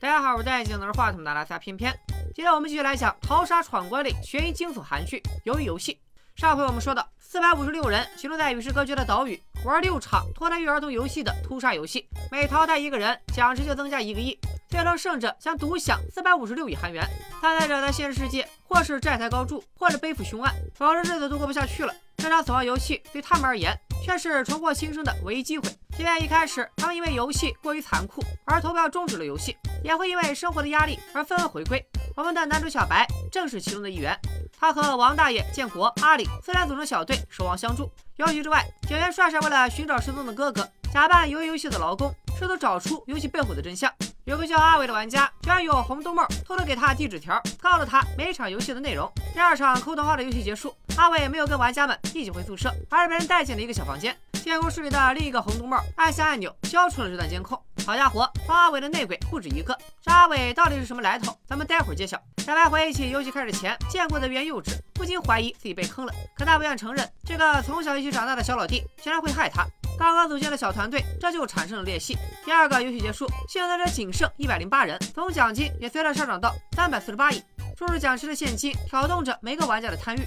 大家好，我是戴眼镜拿话筒的拉萨偏偏。今天我们继续来讲逃杀闯关类悬疑惊悚韩剧《鱿鱼游戏》。上回我们说到，四百五十六人集中在与世隔绝的岛屿，玩六场脱胎于儿童游戏的屠杀游戏，每淘汰一个人，奖池就增加一个亿，最终胜者将独享四百五十六亿韩元。参赛者在现实世界，或是债台高筑，或者背负凶案，否则日子都过不下去了。这场死亡游戏对他们而言，却是重获新生的唯一机会。即便一开始他们因为游戏过于残酷而投票终止了游戏，也会因为生活的压力而纷纷回归。我们的男主小白正是其中的一员。他和王大爷、建国、阿里四人组成小队，守望相助。游戏之外，警员帅帅为了寻找失踪的哥哥，假扮鱿鱼游戏的劳工，试图找出游戏背后的真相。有个叫阿伟的玩家，居然用红豆帽偷偷给他递纸条，告诉他每场游戏的内容。第二场抠通话的游戏结束，阿伟没有跟玩家们一起回宿舍，而是被人带进了一个小房间。监控室里的另一个红豆帽按下按钮，消除了这段监控。好家伙，帮阿伟的内鬼不止一个。这阿伟到底是什么来头？咱们待会儿揭晓。小白回忆起游戏开始前见过的原幼稚，不禁怀疑自己被坑了。可他不愿承认，这个从小一起长大的小老弟竟然会害他。刚刚组建的小团队这就产生了裂隙。第二个游戏结束，幸存者仅剩一百零八人，总奖金也随着上涨到三百四十八亿。注入奖池的现金挑动着每个玩家的贪欲。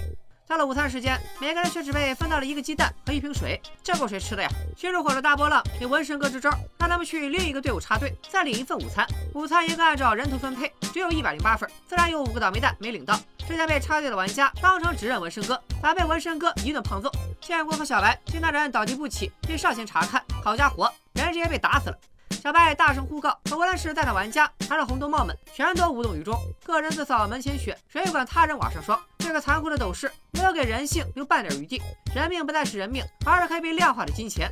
到了午餐时间，每个人却只被分到了一个鸡蛋和一瓶水，这够谁吃的呀？驱逐火的大波浪给纹身哥支招，让他们去另一个队伍插队，再领一份午餐。午餐严格按照人头分配，只有一百零八份，自然有五个倒霉蛋没领到。之前被插队的玩家当场指认纹身哥，反被纹身哥一顿胖揍。建国和小白见那人倒地不起，便上前查看。好家伙，人直接被打死了。小白大声呼告，可无论是在场玩家还是红头帽们，全都无动于衷。个人自扫门前雪，谁管他人瓦上霜？这个残酷的斗士没有给人性留半点余地。人命不再是人命，而是可以被量化的金钱。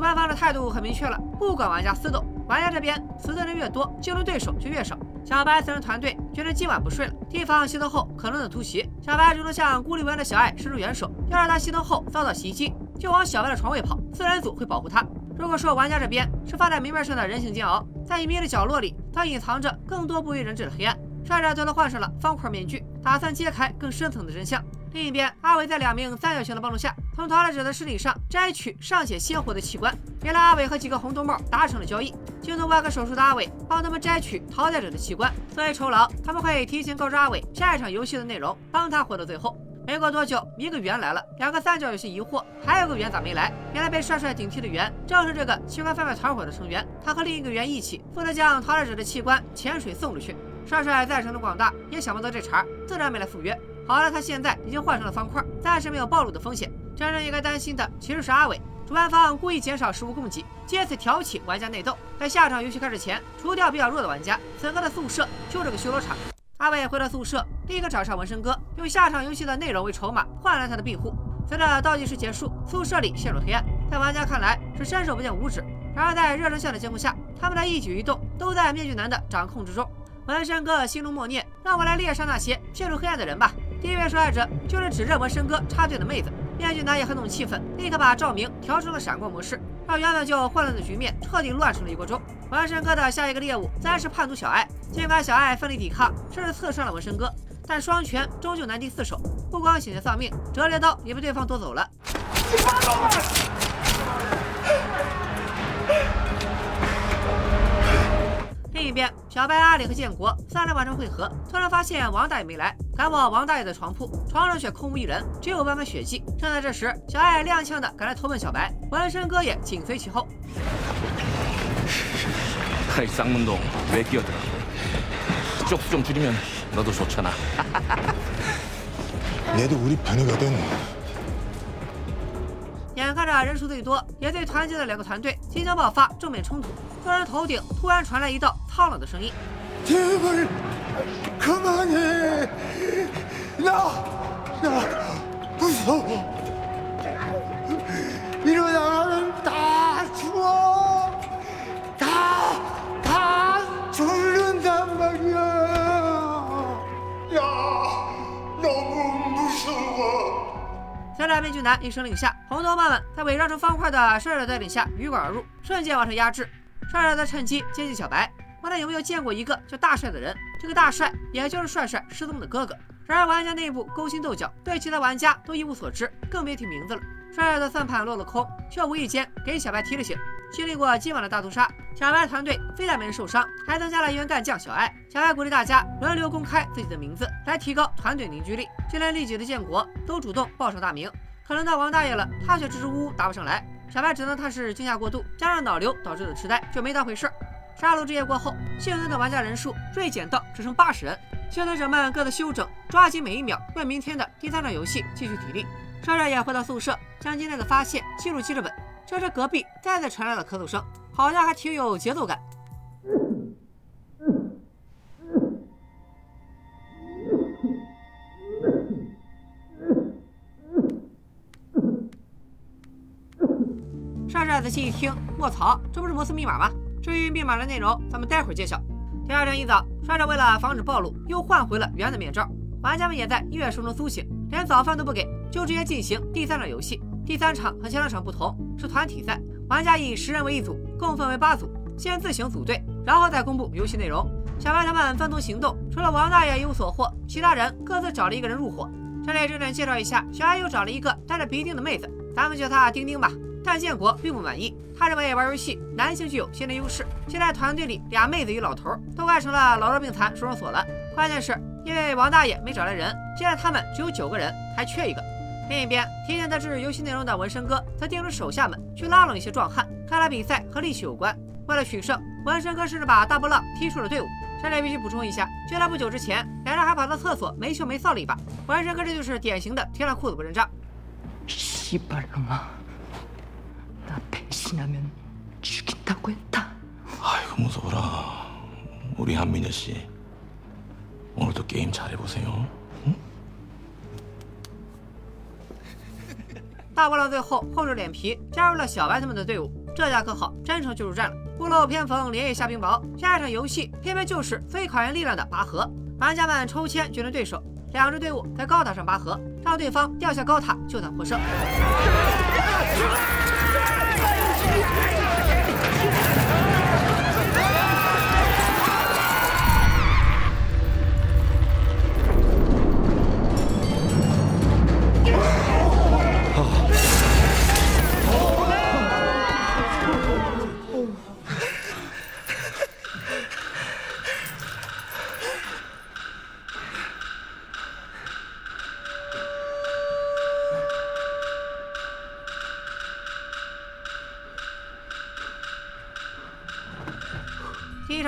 主办方的态度很明确了，不管玩家私斗。玩家这边死的人越多，竞争对手就越少。小白四人团队决定今晚不睡了，提防熄灯后可能的突袭。小白主动向孤立无援的小爱伸出援手，要让他熄灯后遭到袭击，就往小白的床位跑。四人组会保护他。如果说玩家这边是放在明面上的人性煎熬，在隐秘的角落里，它隐藏着更多不为人知的黑暗。帅帅则都换上了方块面具，打算揭开更深层的真相。另一边，阿伟在两名三角形的帮助下，从淘汰者的尸体上摘取尚且鲜活的器官。原来阿伟和几个红豆帽达成了交易，精通外科手术的阿伟帮他们摘取淘汰者的器官，作为酬劳，他们会提前告知阿伟下一场游戏的内容，帮他活到最后。没过多久，一个圆来了，两个三角有些疑惑，还有个圆咋没来？原来被帅帅顶替的圆正是这个器官贩卖团伙的成员，他和另一个圆一起负责将淘汰者的器官潜水送出去。帅帅在城的广大也想不到这茬，自然没来赴约。好了，他现在已经换成了方块，暂时没有暴露的风险。真正应该担心的其实是阿伟。主办方故意减少食物供给，借此挑起玩家内斗。在下场游戏开始前，除掉比较弱的玩家。此刻的宿舍就是个修罗场。阿伟回到宿舍，立刻找上纹身哥，用下场游戏的内容为筹码，换来他的庇护。随着倒计时结束，宿舍里陷入黑暗，在玩家看来是伸手不见五指。然而在热成像的监控下，他们的一举一动都在面具男的掌控之中。纹身哥心中默念：“让我来猎杀那些陷入黑暗的人吧。”第一位受害者就是指认纹身哥插队的妹子，面具男也很懂气氛，立刻把照明调成了闪光模式，让原本就混乱的局面彻底乱成了一锅粥。纹身哥的下一个猎物自然是叛徒小爱，尽管小爱奋力抵抗，甚至刺伤了纹身哥，但双拳终究难敌四手，不光险些丧命，折叠刀也被对方夺走了。另一边，小白、阿里和建国三人晚上会合，突然发现王大爷没来，赶往王大爷的床铺，床上却空无一人，只有斑斑血迹。正在这时，小爱踉跄的赶来投奔小白，纹身哥也紧随其后。이쌍문동왜끼어들어쪽수좀줄이면너도좋잖아얘도우리편이거든眼看着人数最多也最团结的两个团队即将爆发正面冲突，众人头顶突然传来一道 苍老的声音。天妈呀 come on 不是我你就想让人打死我打打穷人怎么样啊呀。老公不是我小窄面具男一声令下红头发们在伪装成方块的帅帅的带领下鱼贯而入瞬间完成压制。帅帅在趁机接近小白。有没有见过一个叫大帅的人。这个大帅也就是帅帅失踪的哥哥。然而玩家内部勾心斗角，对其他玩家都一无所知，更别提名字了。帅帅的算盘落了空，却无意间给小白提了醒。经历过今晚的大屠杀，小白团队非但没人受伤，还增加了一员干将小艾。小艾鼓励大家轮流公开自己的名字，来提高团队凝聚力。就连利己的建国都主动报上大名，可轮到王大爷了，他却支支吾吾答不上来。小白只能他是惊吓过度，加上脑瘤导致的痴呆，就没当回事。杀戮之夜过后，幸存的玩家人数锐减到只剩八十人。幸存者们各自休整，抓紧每一秒，为明天的第三场游戏积蓄体力。帅帅也回到宿舍，将今天的发现记录记着本。这时，隔壁再次传来了咳嗽声，好像还挺有节奏感。帅帅仔细一听，卧槽，这不是摩斯密码吗？至于密码的内容，咱们待会儿揭晓。第二天一早，帅帅为了防止暴露，又换回了原的面罩。玩家们也在音乐声中苏醒，连早饭都不给，就直接进行第三场游戏。第三场和前两场不同，是团体赛，玩家以十人为一组，共分为八组，先自行组队，然后再公布游戏内容。小白他们分头行动，除了王大爷一无所获，其他人各自找了一个人入伙。这里重点介绍一下，小爱又找了一个戴着鼻钉的妹子，咱们叫她丁丁吧。但建国并不满意，他认为玩游戏男性具有先天优势。现在团队里俩妹子与老头都快成了老弱病残收容所了。关键是因为王大爷没找来人，现在他们只有九个人，还缺一个。另一边，提前得知游戏内容的纹身哥则叮嘱手下们去拉拢一些壮汉，看来比赛和力气有关。为了取胜，纹身哥甚至把大波浪踢出了队伍。这里必须补充一下，就在不久之前，两人还跑到厕所没羞没臊了一把。纹身哥这就是典型的脱了裤子不认账。西班牙。 신하면죽인다고했다아이고무서워라우리한민여씨 오늘도 게임 잘해보세요. 응? 大波浪最后厚着脸皮加入了小白他们的队伍，这下可好，真成救助站了。屋漏偏逢连夜下冰雹，下一场游戏偏偏就是最考验力量的拔河。玩家们抽签决定对手，两支队伍在高塔上拔河，让对方掉下高塔就算获胜。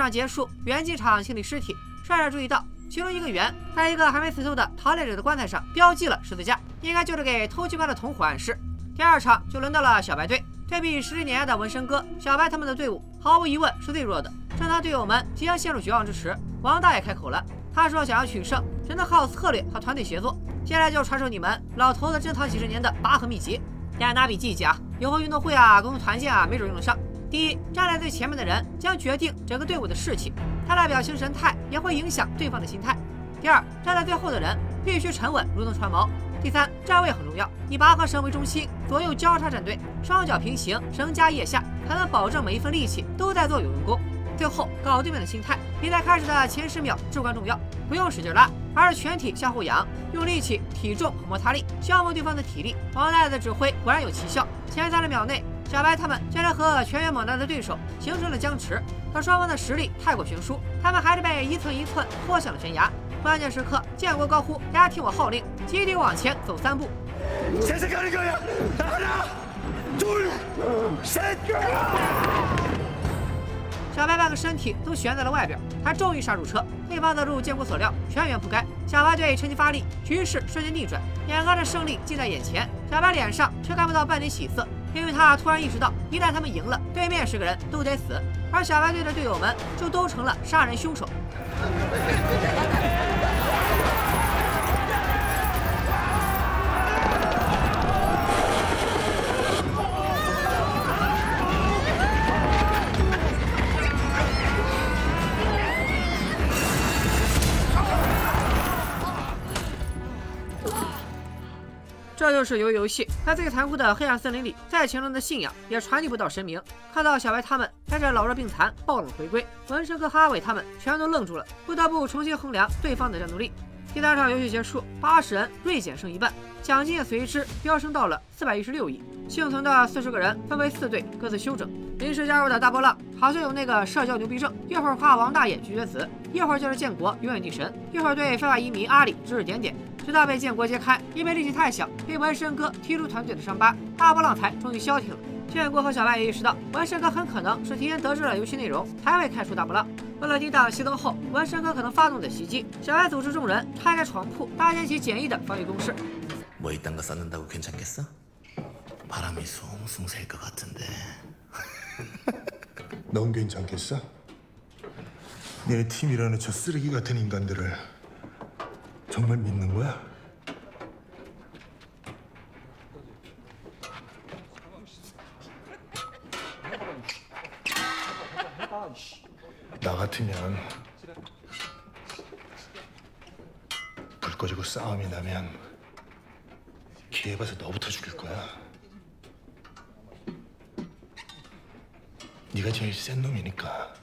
上结束，原机场清理尸体。帅帅注意到，其中一个圆在一个还没死透的逃猎者的棺材上标记了十字架，应该就是给偷鸡块的同伙暗示。第二场就轮到了小白队，对比实力碾压的纹身哥，小白他们的队伍毫无疑问是最弱的。正当队友们即将陷入绝望之时，王大爷开口了，他说想要取胜，只能靠策略和团队协作。接下来就传授你们老头子珍藏几十年的拔河秘籍，大家拿笔记一记啊，以后运动会啊、公共团建啊，没准用得上。第一，站在最前面的人将决定整个队伍的士气，他的表情神态也会影响对方的心态。第二，站在最后的人必须沉稳，如同船锚。第三，站位很重要，以拔河绳为中心，左右交叉站队，双脚平行，绳加腋下，才能保证每一份力气都在做有用功。最后，搞对面的心态，比赛开始的前十秒至关重要，不用使劲拉，而是全体向后仰，用力气、体重和摩擦力消磨对方的体力。王大爷的指挥果然有奇效，前三十秒内。小白他们竟然和全员猛男的对手形成了僵持，可双方的实力太过悬殊，他们还是被一寸一寸拖向了悬崖。关键时刻，建国高呼：“大家听我号令，集体往前走三步。”小白半个身体都悬在了外边，他终于刹住车。对方的路建国所料，全员扑街。小白队趁机发力，局势瞬间逆转，眼看着胜利近在眼前，小白脸上却看不到半点喜色。因为他突然意识到，一旦他们赢了，对面十个人都得死，而小白队的队友们就都成了杀人凶手。这是鱿鱼游戏，在最残酷的黑暗森林里，再强大的信仰也传递不到神明。看到小白他们带着老弱病残暴冷回归，纹身哥哈维他们全都愣住了，不得不重新衡量对方的战斗力。第三场游戏结束，八十人锐减剩一半，奖金也随之飙升到了四百一十六亿。幸存的四十个人分为四队，各自休整。临时加入的大波浪好像有那个社交牛逼症，一会儿夸王大爷拒绝子，一会儿就是建国永远地神，一会儿对非法移民阿里指指点点，直到被建国揭开，因为力气太小被纹身哥踢出团队的伤疤，大波浪才终于消停了。建国和小白也意识到，纹身哥很可能是提前得知了游戏内容，才会开除大波浪。为了抵挡熄灯后纹身哥可能发动的袭击，小白组织众人拆开床铺，搭建起简易的防御工事。 정말 믿는 거야? 나 같으면 불 꺼지고 싸움이 나면 기회 봐서 너부터 죽일 거야. 네가 제일 센 놈이니까.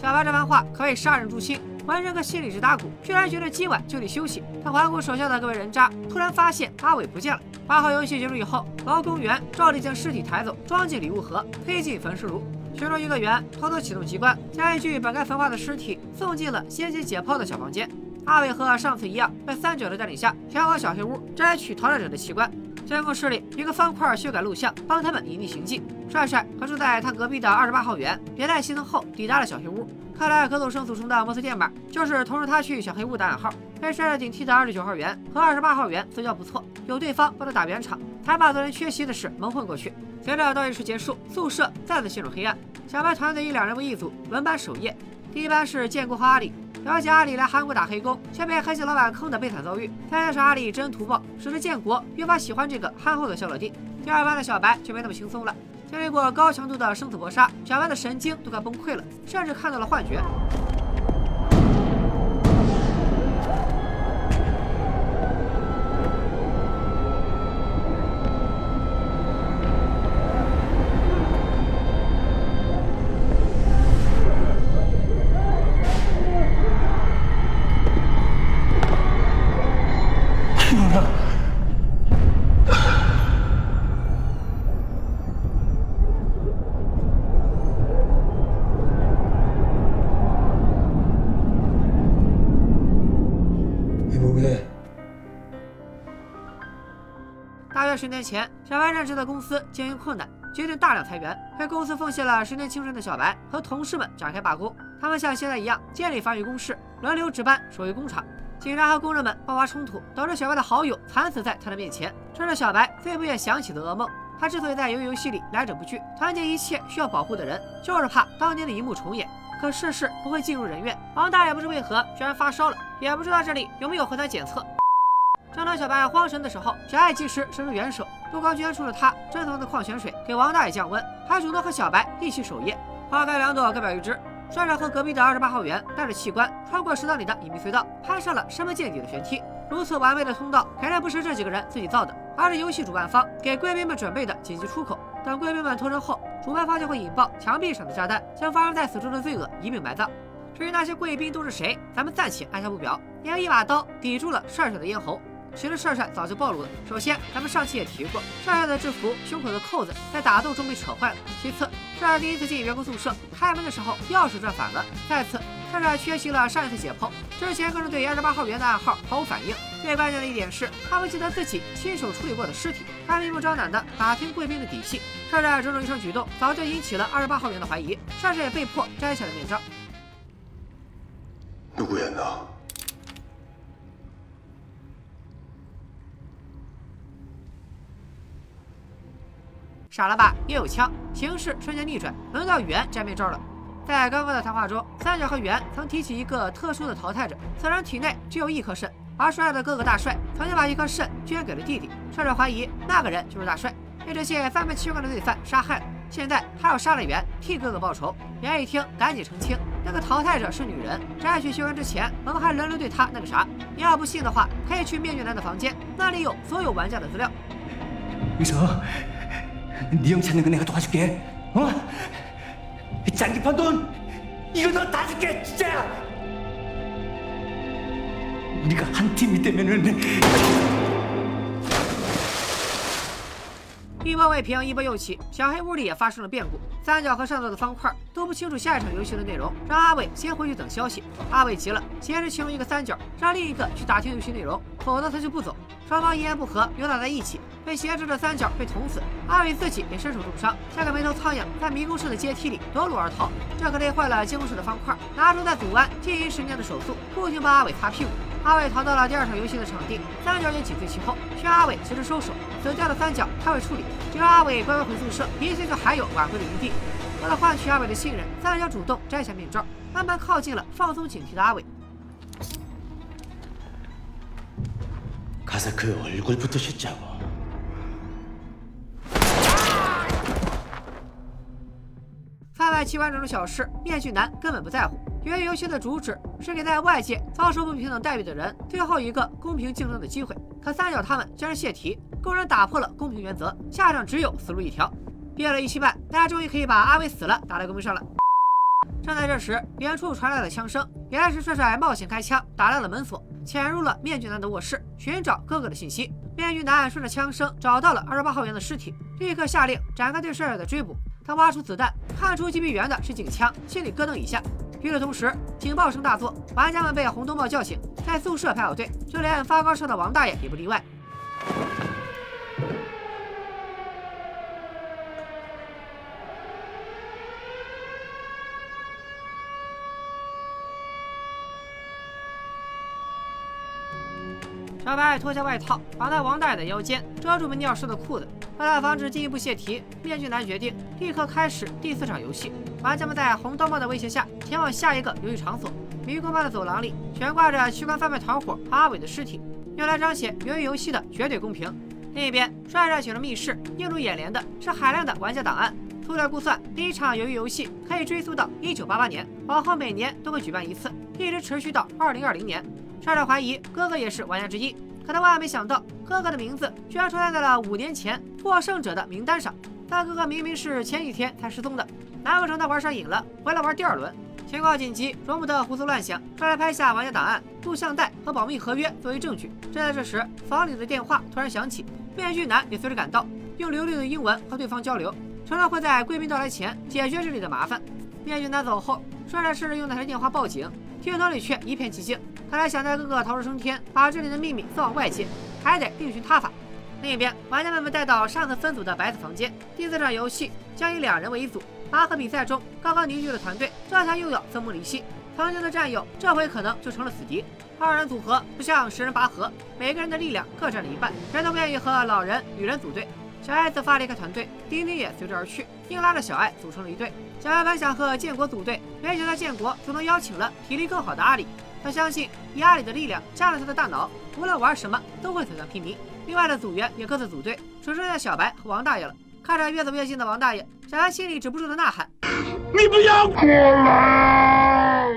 小白这番话可谓杀人诛心，纹身哥心里直打鼓，居然觉得今晚就得休息。他环顾手下的各位人渣，突然发现阿伟不见了。八号游戏结束以后，劳工员照例将尸体抬走，装进礼物盒，推进焚尸炉。其中一个员偷偷启动机关，将一具本该焚化的尸体送进了先行解剖的小房间。阿伟和上次一样，在三九的带领下前往小黑屋摘取逃难者的器官。监控室里，一个方块修改录像，帮他们隐匿行迹。帅帅和住在他隔壁的二十八号员连带熄灯后抵达了小黑屋。看来可走生组成的摩斯电码就是同时他去小黑屋的暗号。被帅帅顶替的二十九号员和二十八号员私交不错，有对方帮他打圆场，才把昨天缺席的事蒙混过去。随着倒计时结束，宿舍再次陷入黑暗。小白团队以两人为一组轮班守夜。第一班是建国和阿里。了解阿里来韩国打黑工，却被黑心老板坑的悲惨遭遇，再加上阿里知恩图报，使得建国越发喜欢这个憨厚的小老弟。第二班的小白就没那么轻松了，经历过高强度的生死搏杀，小曼的神经都快崩溃了，甚至看到了幻觉。大约十年前，小白任职的公司经营困难，决定大量裁员。为公司奉献了十年青春的小白和同事们展开罢工。他们像现在一样建立防御工事，轮流值班守卫工厂。警察和工人们爆发冲突，导致小白的好友惨死在他的面前。这是小白最不愿想起的噩梦。他之所以在游游戏里来者不拒，团结一切需要保护的人，就是怕当年的一幕重演。可世事不会尽如人愿，王大爷不知为何居然发烧了，也不知道这里有没有核酸检测。正当小白慌神的时候，小爱及时伸出援手，杜刚捐出了他珍藏的矿泉水给王大爷降温，还主动和小白一起守夜。花开两朵，各表一枝。帅帅和隔壁的二十八号员带着器官穿过食堂里的隐秘隧道，攀上了深不见底的悬梯。如此完美的通道，肯定不是这几个人自己造的，而是游戏主办方给贵宾们准备的紧急出口。等贵宾们脱身后，主办方就会引爆墙壁上的炸弹，将发生在此处的罪恶一并埋葬。至于那些贵宾都是谁，咱们暂且按下不表。因一把刀抵住了帅帅的咽喉。其实帅帅早就暴露了。首先，咱们上期也提过，帅帅的制服胸口的扣子在打斗中被扯坏了。其次，帅帅第一次进员工宿舍，开门的时候钥匙转反了。再次，帅帅缺席了上一次解剖，之前更是对二十八号员的暗号毫无反应。最关键的一点是，他不记得自己亲手处理过的尸体，还明目张胆的打听贵宾的底细。帅帅种种一声举动，早就引起了二十八号员的怀疑。帅帅也被迫摘下了面罩。누구야 너？ 傻了吧？也有枪，形势瞬间逆转，轮到袁摘面罩了。在刚刚的谈话中，三角和袁曾提起一个特殊的淘汰者，此人体内只有一颗肾， 而帅的哥哥大帅曾经把一颗肾捐给了弟弟，帅帅怀疑那个人就是大帅，被这些三门七贯的罪犯杀害了。现在他要杀了袁，替哥哥报仇。袁一听，赶紧澄清，那个淘汰者是女人，摘取器官之前，我们还轮流对她那个啥。你要不信的话，可以去面具男的房间，那里有所有玩家的资料。의서네형찾는거내가도와줄게어짠기판돈 이거 너 다 줄게 진짜 야. 우리가 한 팀이 되면은 一波未平，一波又起，小黑屋里也发生了变故。 三角和上座的方块都不清楚下一场游戏的内容，让阿伟先回去等消息。阿伟急了，挟持其中一个。三角，让另一个。去打听游戏内容，否则他就不走。双方一言不合，扭打在一起，被挟持的三角被捅死，阿伟自己也身受重伤，像个。没头苍蝇在迷宫式的阶梯里夺路而逃。这可累坏了监控室的方块，拿出在祖安禁音十年的手速，不停帮阿伟擦屁股。阿伟逃到了第二场游戏的场地，三角也紧随其后，劝阿伟随时收手。死掉的三角他会处理，只要阿伟乖乖回宿舍，一切就还有挽回的余地。为了换取阿伟的信任，三角主动摘下面罩，慢慢靠近了放松警惕的阿伟。 가서 그 얼굴부터 씻자고. 番外七完整的小事，面具男根本不在乎。由于游戏的主旨是给在外界遭受不平等待遇的人最后一个公平竞争的机会，可三角他们竟然泄题，公然打破了公平原则，下场只有死路一条。 憋了一期半，大家终于可以把阿伟死了打在公屏上了。正在这时，远处传来了枪声，原来是帅帅冒险开枪打烂了门锁，潜入了面具男的卧室，寻找哥哥的信息。面具男顺着枪声找到了二十八号员的尸体，立刻下令展开对帅帅的追捕。他挖出子弹，看出击毙员的是警枪，心里咯噔一下。与此同时，警报声大作，玩家们被红灯帽叫醒，在宿舍排好队，就连发高烧的王大爷也不例外。小白脱下外套，绑在王大爷的腰间，遮住没尿湿的裤子。为了防止进一步泄题，面具男决定立刻开始第四场游戏。玩家们在红灯帽的威胁下，前往下一个游戏场所。迷宫般的走廊里悬挂着区块贩卖团伙阿伟的尸体，用来彰显鱿鱼游戏的绝对公平。另一边，帅帅选了密室，映入眼帘的是海量的玩家档案。粗略估算，第一场鱿鱼游戏可以追溯到1988年，往后每年都会举办一次，一直持续到2020年。帅帅怀疑哥哥也是玩家之一，可他万万没想到，哥哥的名字居然出现在了五年前获胜者的名单上。但哥哥明明是前几天才失踪的，难不成他玩上瘾了，回来玩第二轮？情况紧急，容不得胡思乱想，帅帅拍下玩家档案、录像带和保密合约作为证据。正在这时，房里的电话突然响起，面具男也随之赶到，用流利的英文和对方交流，承诺会在贵宾到来前解决这里的麻烦。面具男走后，帅帅试着用那台电话报警，听筒里却一片寂静。看来想带哥哥逃出升天，把这里的秘密送往外界，还得另寻他法。另一边，玩家们被带到上次分组的白子房间。第四场游戏将以两人为一组。拔河比赛中刚刚凝聚的团队，这下又要分崩离析。曾经的战友，这回可能就成了死敌。二人组合不像十人拔河，每个人的力量各占了一半，谁都不愿意和老人、女人组队。小艾自发离开团队，丁丁也随之而去，硬拉着小艾组成了一队。小艾本想和建国组队，没想到建国主动邀请了体力更好的阿里。他相信以阿里的力量加了他的大脑，无论玩什么都会所向披靡。另外的组员也各自组队，只剩下小白和王大爷了。看着越走越近的王大爷，小白心里止不住的呐喊：“你不要过来！”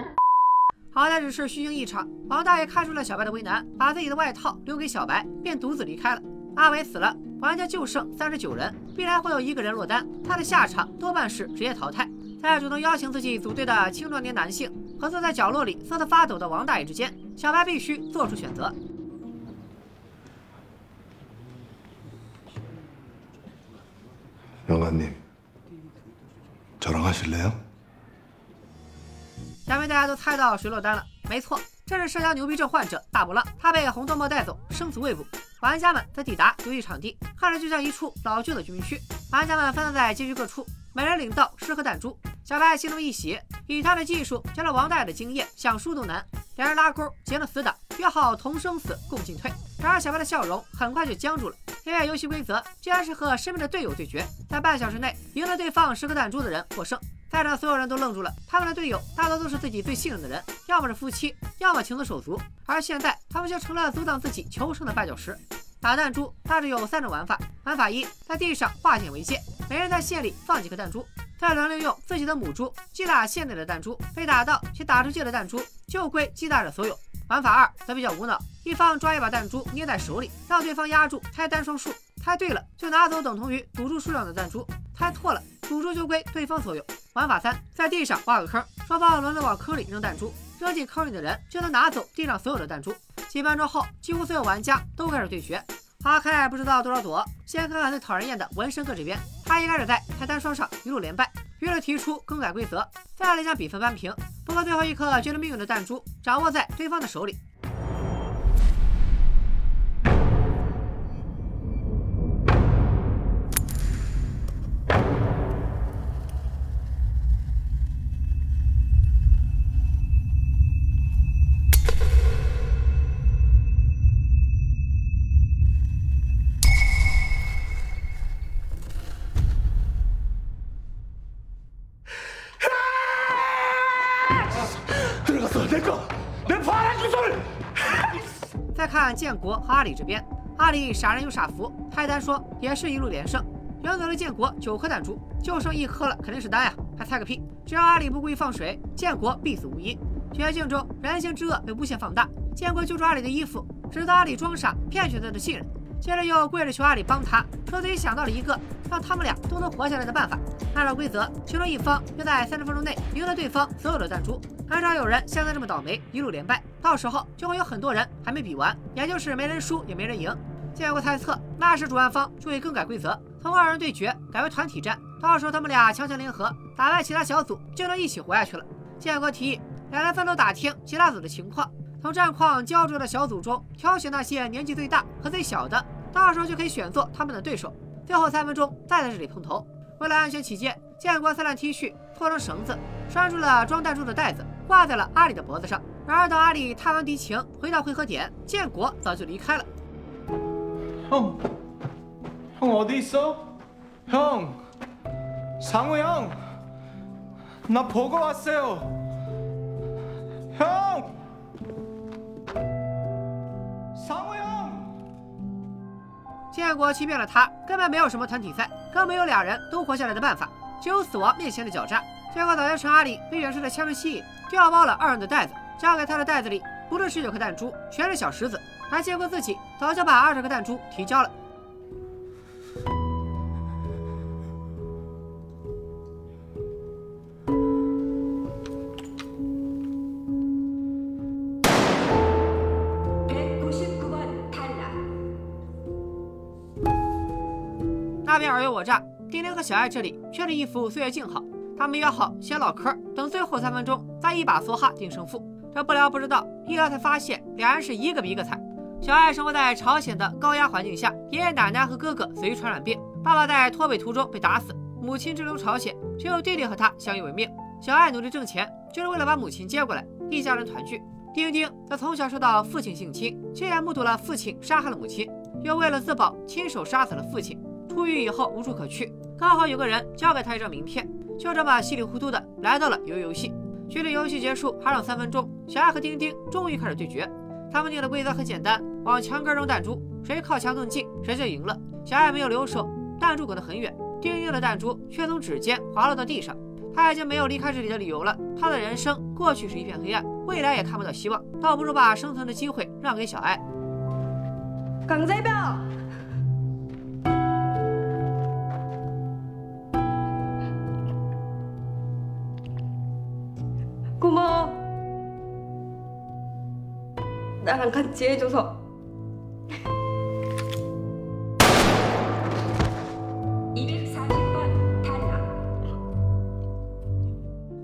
好在只是虚惊一场。王大爷看出了小白的为难，把自己的外套留给小白，便独自离开了。阿伟死了，玩家就剩三十九人，必然会有一个人落单，他的下场多半是职业淘汰。在主动邀请自己组队的青壮年男性和坐在角落里瑟瑟发抖的王大爷之间，小白必须做出选择。영아님저랑하실想必大家都猜到谁落单了，没错，这是社交牛逼症患者大波浪，他被红豆沫带走，生死未卜。玩家们则抵达游戏场地，看着就像一处老旧的居民区。玩家们分散在街区各处，每人领到十颗弹珠。小白心中一喜，以他的技术加了王大爷的经验，想输都难。两人拉钩，结了死党，约好同生死，共进退。然而小白的笑容很快就僵住了，因为游戏规则居然是和身边的队友对决，在半小时内赢了对方十颗弹珠的人获胜。在场所有人都愣住了，他们的队友大多都是自己最信任的人，要么是夫妻，要么情同手足。而现在，他们却成了阻挡自己求生的绊脚石。打弹珠大致有三种玩法：玩法一，在地上画线为界，每人在线里放几颗弹珠，再轮流用自己的母猪击打线内的弹珠，被打到且打出界的弹珠就归击打者所有。玩法二则比较无脑，一方抓一把弹珠捏在手里，让对方压住，猜单双数，猜对了就拿走等同于赌注数量的弹珠，猜错了赌注就归对方所有。玩法三，在地上挖个坑，双方轮流往坑里扔弹珠，扔进坑里的人就能拿走地上所有的弹珠。几分钟后，几乎所有玩家都开始对决。阿凯不知道多少朵，先看看最讨人厌的纹身哥这边，他一开始在泰坦双上一路连败，于是提出更改规则，再来将比分扳平。不过最后一刻决定命运的弹珠掌握在对方的手里。国和阿里这边，阿里傻人有傻福，泰丹说也是一路连胜，赢走了建国九颗弹珠，就剩一颗了，肯定是单呀，还猜个屁！只要阿里不故意放水，建国必死无疑。绝境中人性之恶被无限放大，建国揪住阿里的衣服，指责阿里装傻，骗取他的信任，接着又跪着求阿里帮他，说自己想到了一个让他们俩都能活下来的办法。按照规则，其中一方要在三十分钟内赢得对方所有的弹珠。很少有人像他这么倒霉，一路连败，到时候就会有很多人还没比完，也就是没人输也没人赢。建国猜测，那时主办方就会更改规则，从二人对决改为团体战，到时候他们俩强强联合，打败其他小组就能一起活下去了。建国提议两人分头打听其他组的情况，从战况焦灼的小组中挑选那些年纪最大和最小的，到时候就可以选做他们的对手。最后三分钟再在这里碰头。为了安全起见，建国撕烂 T 恤，拖成绳子，拴住了装弹珠的袋子。挂在了阿里的脖子上。然而，等阿里探完敌情，回到汇合点，建国早就离开了。형, 형 어디 있어? 형, 상우 형, 나 보고 왔어요. 형, 建国欺骗了他，根本没有什么团体赛，更没有俩人都活下来的办法，只有死亡面前的狡诈。建国早就趁阿里被远处的枪声吸引，调包了二人的袋子，交给他的袋子里不是十九颗弹珠，全是小石子。还建国自己早就把二十颗弹珠提交了。丁丁和小爱这里却是一副岁月静好。他们约好先唠嗑，等最后三分钟再一把梭哈定胜负。这不聊不知道，一聊才发现俩人是一个比一个惨。小爱生活在朝鲜的高压环境下，爷爷奶奶和哥哥死于传染病，爸爸在脱北途中被打死，母亲滞留朝鲜，只有弟弟和他相依为命。小爱努力挣钱，就是为了把母亲接过来，一家人团聚。丁丁则从小受到父亲性侵，亲眼目睹了父亲杀害了母亲，又为了自保亲手杀死了父亲。出狱以后无处可去，刚好有个人交给他一张名片，就这么稀里糊涂的来到了游游戏。距离游戏结束还剩三分钟，小爱和丁丁终于开始对决。他们定的规则很简单：往墙根扔弹珠，谁靠墙更近，谁就赢了。小爱没有留手，弹珠滚得很远，丁丁的弹珠却从指尖滑落到地上。他已经没有离开这里的理由了，他的人生过去是一片黑暗，未来也看不到希望，倒不如把生存的机会让给小爱。港仔表。고마워. 나랑 같이 해줘서.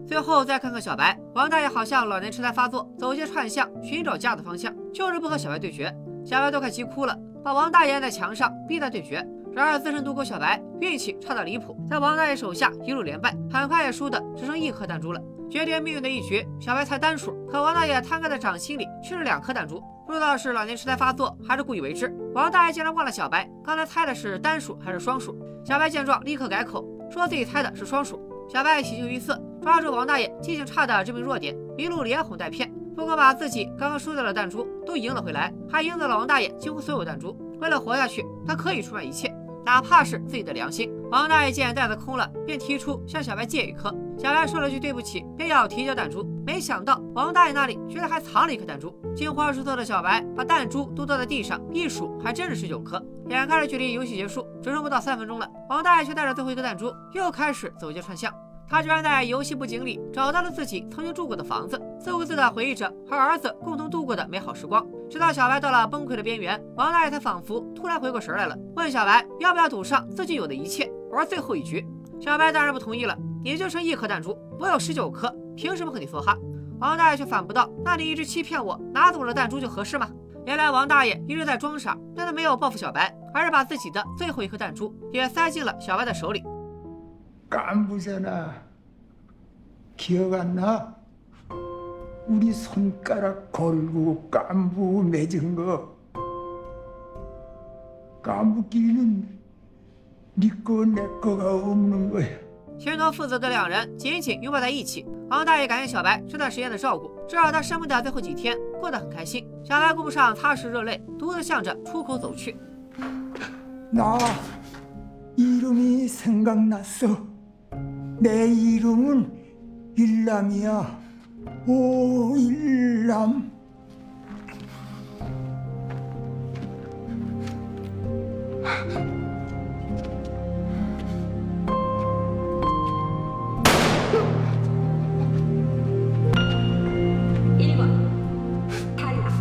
最后再看看小白，王大爷好像老年痴呆发作，走街串巷寻找家的方向，就是不和小白对决。小白都快急哭了，把王大爷按在墙上逼他对决。然而资深赌狗小白运气差到离谱，在王大爷手下一路连败，很快也输的只剩一颗弹珠了。 决定命运的一局，小白猜单数，可王大爷摊开的掌心里却是两颗弹珠，不知道是老年痴呆发作还是故意为之。王大爷竟然忘了小白刚才猜的是单数还是双数。小白见状立刻改口，说自己猜的是双数。小白喜形于色，抓住王大爷记性差的致命弱点，一路连哄带骗，不光把自己刚刚输掉的弹珠都赢了回来，还赢得了王大爷几乎所有弹珠。为了活下去，他可以出卖一切。哪怕是自己的良心。王大爷见袋子空了，便提出向小白借一颗。小白说了句对不起，便要提交弹珠。没想到王大爷那里居然还藏了一颗弹珠。惊慌失措的小白把弹珠都倒在地上，一数还真是十九颗。眼看着距离游戏结束只剩不到三分钟了，王大爷却带着最后一个弹珠又开始走街串巷。他居然在游戏布景里找到了自己曾经住过的房子，自顾自地回忆着和儿子共同度过的美好时光。直到小白到了崩溃的边缘，王大爷才仿佛突然回过神来了，问小白要不要赌上自己有的一切，玩最后一局。小白当然不同意了，你就剩一颗弹珠，我有十九颗，凭什么和你梭哈？王大爷却反驳道：“那你一直欺骗我，拿走了弹珠就合适吗？”原来王大爷一直在装傻，但他没有报复小白，而是把自己的最后一颗弹珠也塞进了小白的手里。깐부잖아. 기억 안 나? 우리 손가락 걸고 깐부 맺은 거. 깐부끼리는 네 거 내 거가 없는 거야. 情同父子的两人紧紧拥抱在一起。王大爷感谢小白这段时间的照顾，至少他生命的最后几天过得很开心。小白顾不上擦拭热泪，独自向着出口走去。 나 이름이 생각났어. 내 이름은 일남이야. 오 일남. 일번 탈락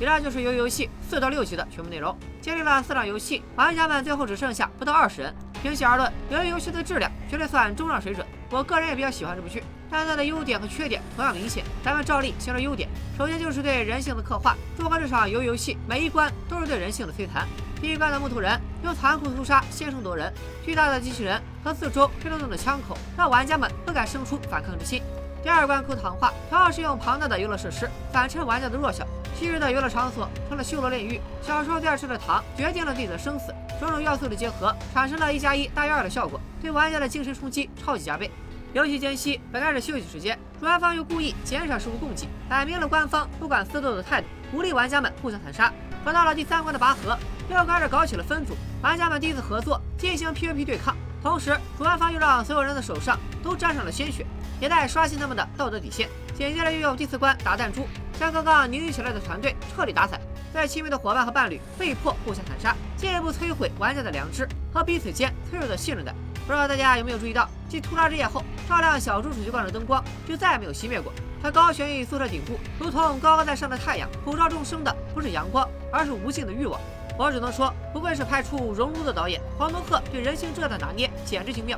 以上就是游游戏四到六集的全部内容。经历了四场游戏，玩家们最后只剩下不到二十人。 平心而论，由于游戏的质量绝对算中上水准，我个人也比较喜欢这部剧。但它的优点和缺点同样明显，咱们照例先说优点。首先就是对人性的刻画，纵观这场游游戏，每一关都是对人性的摧残。一关的木头人用残酷屠杀先声夺人，巨大的机器人和四周黑洞洞的枪口，让玩家们不敢生出反抗之心。第二关抠糖化，同样是用庞大的游乐设施反衬玩家的弱小。昔日的游乐场所成了修罗炼狱，小时候最爱吃的糖决定了自己的生死。种种要素的结合，产生了一加一大于二的效果，对玩家的精神冲击超级加倍。游戏间隙本该是休息时间，主办方又故意减少食物供给，摆明了官方不管私斗的态度，鼓励玩家们互相残杀。可到了第三关的拔河，又开始搞起了分组，玩家们第一次合作进行 PVP 对抗，同时主办方又让所有人的手上都沾上了鲜血，也在刷新他们的道德底线。紧接着又用第四关打弹珠，将刚刚凝聚起来的团队彻底打散。在亲密的伙伴和伴侣被迫互相残杀，进一步摧毁玩家的良知和彼此间脆弱的信任感。不知道大家有没有注意到，继屠杀之夜后，照亮小猪储蓄罐的灯光就再也没有熄灭过。它高悬于宿舍顶部，如同高高在上的太阳，普照众生的不是阳光，而是无尽的欲望。我只能说，不愧是拍出《熔炉》的导演黄东赫，对人性这的拿捏简直精妙。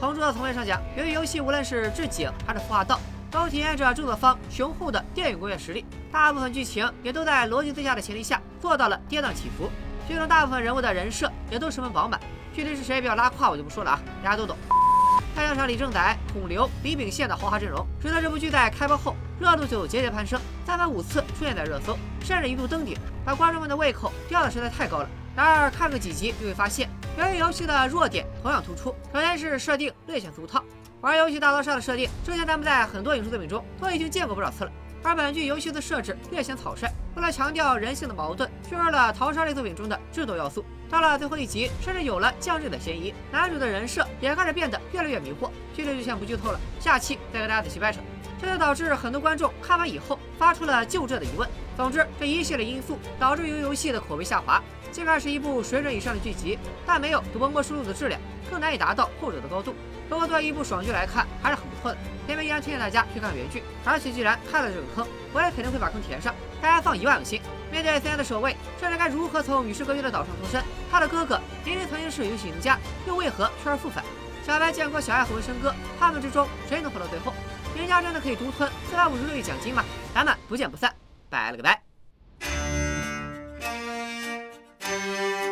从诸多层面上讲，由于游戏无论是置景还是服化道，都体现着制作方雄厚的电影工业实力。大部分剧情也都在逻辑自洽的前提下做到了跌宕起伏，剧中大部分人物的人设也都十分饱满。具体是谁比较拉胯，我就不说了啊，大家都懂。再加上李正宰、孔刘、李秉宪的豪华阵容，使得这部剧在开播后热度就节节攀升，三番五次出现在热搜，甚至一度登顶，把观众们的胃口吊的实在太高了。然而看个几集就会发现，由于游戏的弱点同样突出，首先是设定略显俗套。玩游戏大逃杀的设定，之前咱们在很多影视作品中都已经见过不少次了。而本剧游戏的设置略显草率，为了强调人性的矛盾，削弱了逃杀类作品中的制斗要素。到了最后一集，甚至有了降智的嫌疑，男主的人设也开始变得越来越迷惑。剧情就先不剧透了，下期再给大家仔细掰扯。这就导致很多观众看完以后发出了就这的疑问。总之，这一系列因素导致游游戏的口碑下滑。尽管是一部水准以上的剧集，但没有《赌博默示录》的质量，更难以达到后者的高度。不过，作为一部爽剧来看，还是很不错的。片面依然推荐大家去看原剧，而且既然开了这个坑，我也肯定会把坑填上。大家放一万个心。面对森严的守卫，这人该如何从与世隔绝的岛上脱身？他的哥哥明明曾经是游戏赢家，又为何却而复返？小白、建国、小爱和文生哥，他们之中谁能活到最后？赢家真的可以独吞四百五十六亿奖金吗？咱们不见不散，拜了个拜。Música